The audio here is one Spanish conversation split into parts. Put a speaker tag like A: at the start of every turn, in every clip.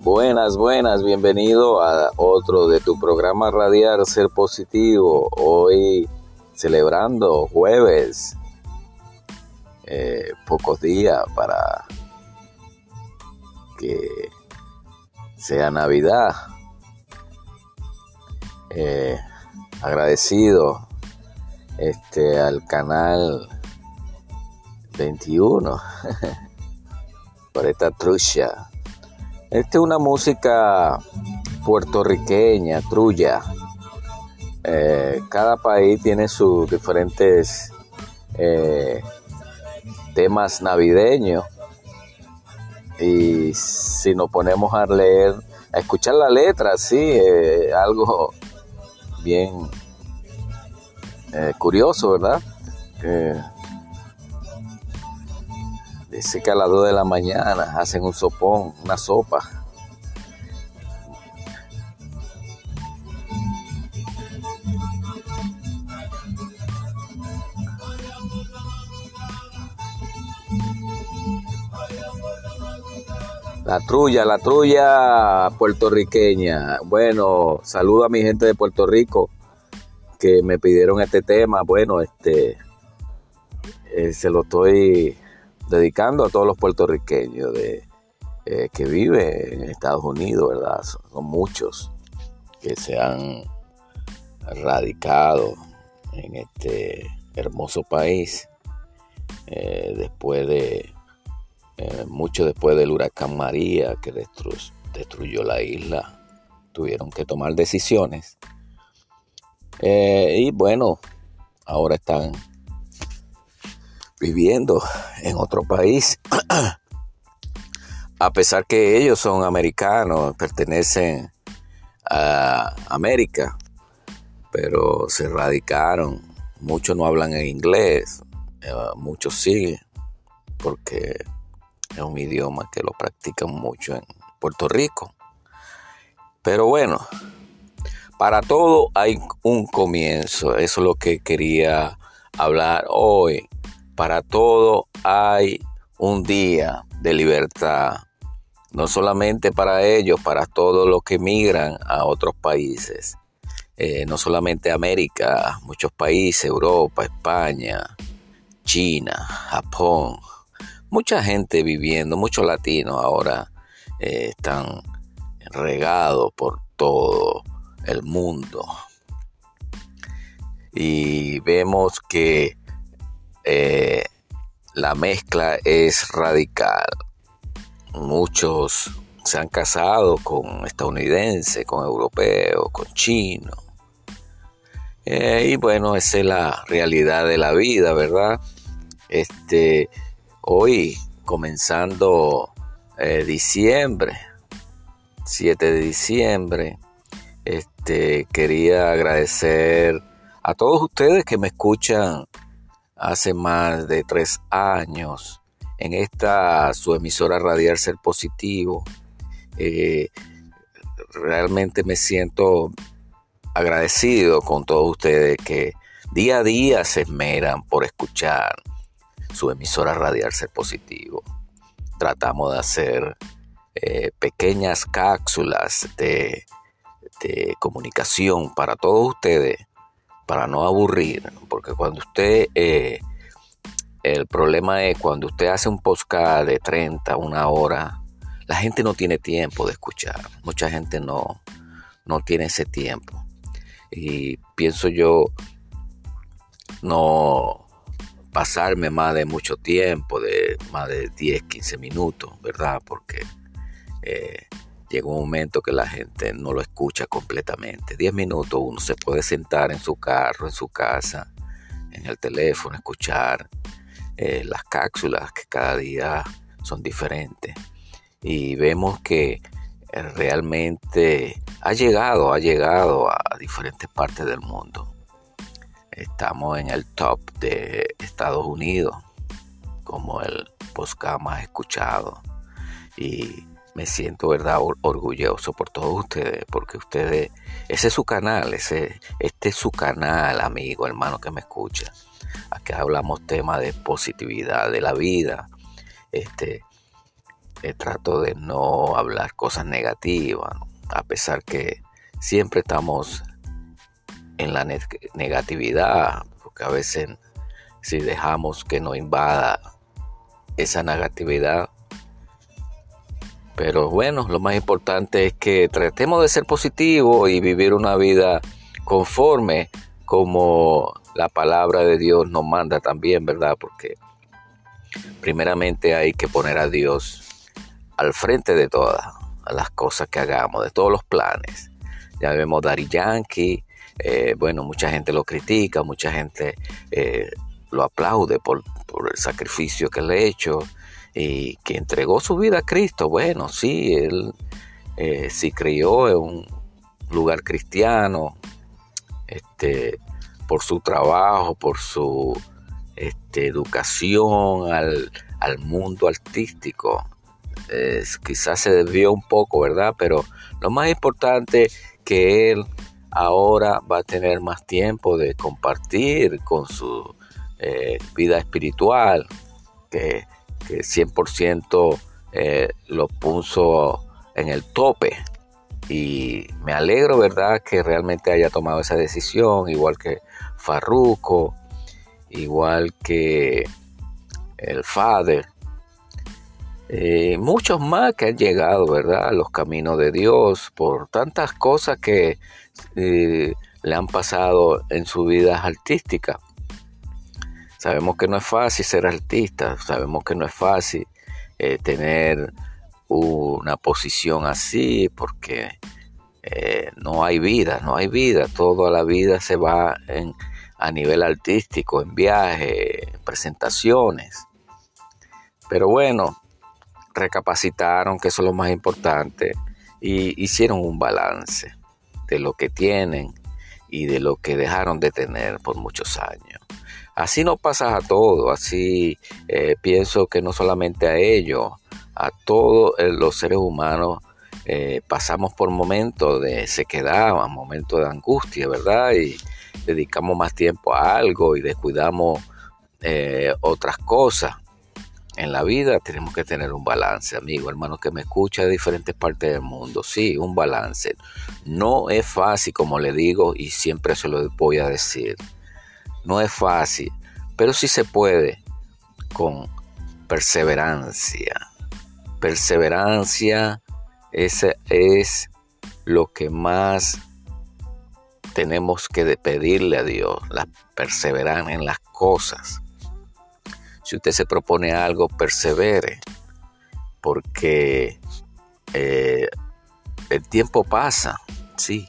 A: Buenas, buenas, bienvenido a otro de tu programa Radiar Ser Positivo. Hoy celebrando jueves, eh, pocos días para que sea Navidad. Eh, agradecido este al canal 21 por esta trucha. Esta es una música puertorriqueña, trulla. Eh, cada país tiene sus diferentes temas navideños y si nos ponemos a leer, a escuchar la letra, sí, eh, algo bien curioso, ¿verdad? Dice que a las 2 de la mañana hacen un sopón, una sopa. La trulla, la trulla puertorriqueña. Bueno, saludo a mi gente de Puerto Rico que me pidieron este tema. Bueno, este eh, se lo estoy dedicando a todos los puertorriqueños de, eh, que viven en Estados Unidos, ¿verdad? Son, muchos que se han radicado en este hermoso país eh, después de eh, mucho después del huracán María que destruyó la isla tuvieron que tomar decisiones y bueno ahora están viviendo en otro país, a pesar que ellos son americanos, pertenecen a América, pero se radicaron. Muchos no hablan en inglés, eh, muchos sí, porque es un idioma que lo practican mucho en Puerto Rico. Pero bueno, para todo hay un comienzo. Eso es lo que quería hablar hoy para todo hay un día de libertad, no solamente para ellos, para todos los que migran a otros países, eh, no solamente América, muchos países, Europa, España, China, Japón, mucha gente viviendo, muchos latinos ahora eh, están regados por todo el mundo. Y vemos que eh, la mezcla es radical. Muchos se han casado con estadounidenses, con europeos, con chinos. Eh, y bueno, esa es la realidad de la vida, ¿verdad? Este, hoy, comenzando eh, diciembre, 7 de diciembre, este, quería agradecer a todos ustedes que me escuchan hace más de tres años en esta su emisora Radial Ser Positivo. Eh, realmente me siento agradecido con todos ustedes que día a día se esmeran por escuchar su emisora Radial Ser Positivo. Tratamos de hacer eh, pequeñas cápsulas de, comunicación para todos ustedes para no aburrir, porque cuando usted, eh, el problema es cuando usted hace un podcast de 30, una hora, la gente no tiene tiempo de escuchar, mucha gente no, no tiene ese tiempo. Y pienso yo no pasarme más de mucho tiempo, de más de 10, 15 minutos, ¿verdad? Porque eh, llega un momento que la gente no lo escucha completamente. Diez minutos uno se puede sentar en su carro, en su casa, en el teléfono, escuchar eh, las cápsulas que cada día son diferentes. Y vemos que eh, realmente ha llegado, ha llegado a diferentes partes del mundo. Estamos en el top de Estados Unidos como el podcast más escuchado. Y me siento verdad orgulloso por todos ustedes porque ustedes ese es su canal ese este es su canal amigo hermano que me escucha. Aquí hablamos temas de positividad de la vida. Este eh, trato de no hablar cosas negativas a pesar que siempre estamos en la negatividad porque a veces si dejamos que nos invada esa negatividad pero bueno, lo más importante es que tratemos de ser positivos y vivir una vida conforme como la palabra de Dios nos manda también, ¿verdad? Porque primeramente hay que poner a Dios al frente de todas las cosas que hagamos, de todos los planes. Ya vemos Dari Yankee, eh, bueno, mucha gente lo critica, mucha gente eh, lo aplaude por, el sacrificio que le ha hecho y que entregó su vida a Cristo. Bueno, sí, él eh, sí crió en un lugar cristiano, este, por su trabajo, por su este, educación al, mundo artístico. quizás se desvió un poco, ¿verdad? Pero lo más importante que él ahora va a tener más tiempo de compartir con su eh, vida espiritual, que que 100% eh, lo puso en el tope. Y me alegro, ¿verdad?, que realmente haya tomado esa decisión, igual que Farruco, igual que el Father, eh, muchos más que han llegado, ¿verdad?, a los caminos de Dios por tantas cosas que eh, le han pasado en su vida artística. Sabemos que no es fácil ser artista, sabemos que no es fácil eh, tener una posición así porque no hay vida, no hay vida, toda la vida se va en, a nivel artístico, en viajes, en presentaciones. Pero bueno, recapacitaron, que eso es lo más importante, y hicieron un balance de lo que tienen y de lo que dejaron de tener por muchos años. Así no pasa a todo, así eh, pienso que no solamente a ellos, a todos eh, los seres humanos eh, pasamos por momentos de sequedad, momentos de angustia, ¿verdad? Y dedicamos más tiempo a algo y descuidamos otras cosas. En la vida tenemos que tener un balance, amigo, hermano que me escucha de diferentes partes del mundo. Sí, un balance. No es fácil, como le digo, y siempre se lo voy a decir. No es fácil, pero sí se puede con perseverancia. Perseverancia ese es lo que más tenemos que pedirle a Dios, la perseverar en las cosas. Si usted se propone algo, persevere, porque eh, el tiempo pasa, sí.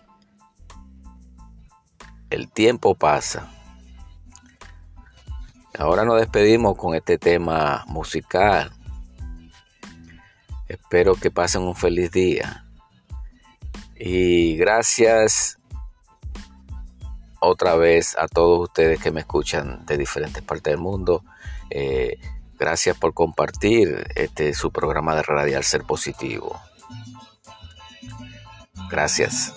A: El tiempo pasa. Ahora nos despedimos con este tema musical. Espero que pasen un feliz día. Y gracias otra vez a todos ustedes que me escuchan de diferentes partes del mundo. Eh, gracias por compartir este su programa de Radial Ser Positivo. Gracias.